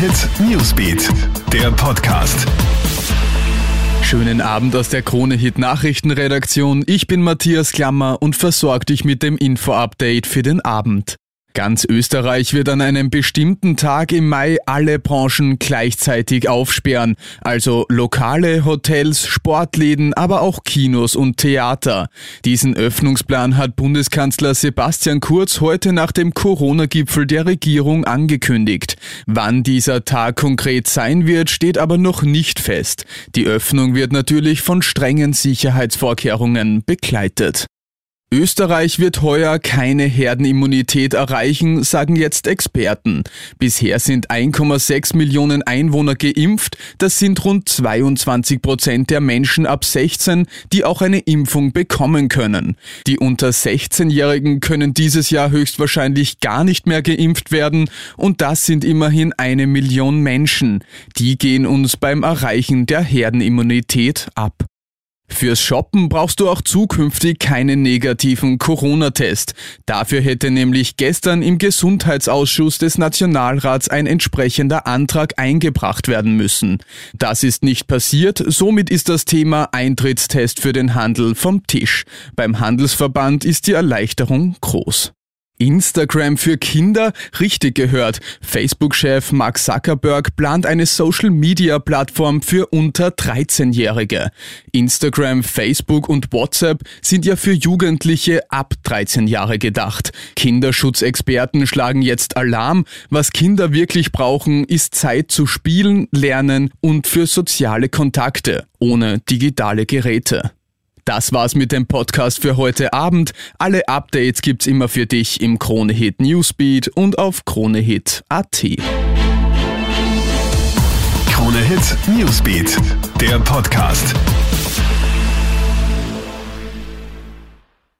Hit Newsbeat, der Podcast. Schönen Abend aus der Krone Hit Nachrichtenredaktion. Ich bin Matthias Klammer und versorge dich mit dem Info-Update für den Abend. Ganz Österreich wird an einem bestimmten Tag im Mai alle Branchen gleichzeitig aufsperren, also Lokale, Hotels, Sportläden, aber auch Kinos und Theater. Diesen Öffnungsplan hat Bundeskanzler Sebastian Kurz heute nach dem Corona-Gipfel der Regierung angekündigt. Wann dieser Tag konkret sein wird, steht aber noch nicht fest. Die Öffnung wird natürlich von strengen Sicherheitsvorkehrungen begleitet. Österreich wird heuer keine Herdenimmunität erreichen, sagen jetzt Experten. Bisher sind 1,6 Millionen Einwohner geimpft, das sind rund 22 Prozent der Menschen ab 16, die auch eine Impfung bekommen können. Die unter 16-Jährigen können dieses Jahr höchstwahrscheinlich gar nicht mehr geimpft werden und das sind immerhin eine Million Menschen. Die gehen uns beim Erreichen der Herdenimmunität ab. Fürs Shoppen brauchst du auch zukünftig keinen negativen Corona-Test. Dafür hätte nämlich gestern im Gesundheitsausschuss des Nationalrats ein entsprechender Antrag eingebracht werden müssen. Das ist nicht passiert, somit ist das Thema Eintrittstest für den Handel vom Tisch. Beim Handelsverband ist die Erleichterung groß. Instagram für Kinder? Richtig gehört. Facebook-Chef Mark Zuckerberg plant eine Social-Media-Plattform für unter 13-Jährige. Instagram, Facebook und WhatsApp sind ja für Jugendliche ab 13 Jahre gedacht. Kinderschutzexperten schlagen jetzt Alarm. Was Kinder wirklich brauchen, ist Zeit zu spielen, lernen und für soziale Kontakte, ohne digitale Geräte. Das war's mit dem Podcast für heute Abend. Alle Updates gibt's immer für dich im Kronehit Newsbeat und auf kronehit.at. Kronehit Newsbeat, der Podcast.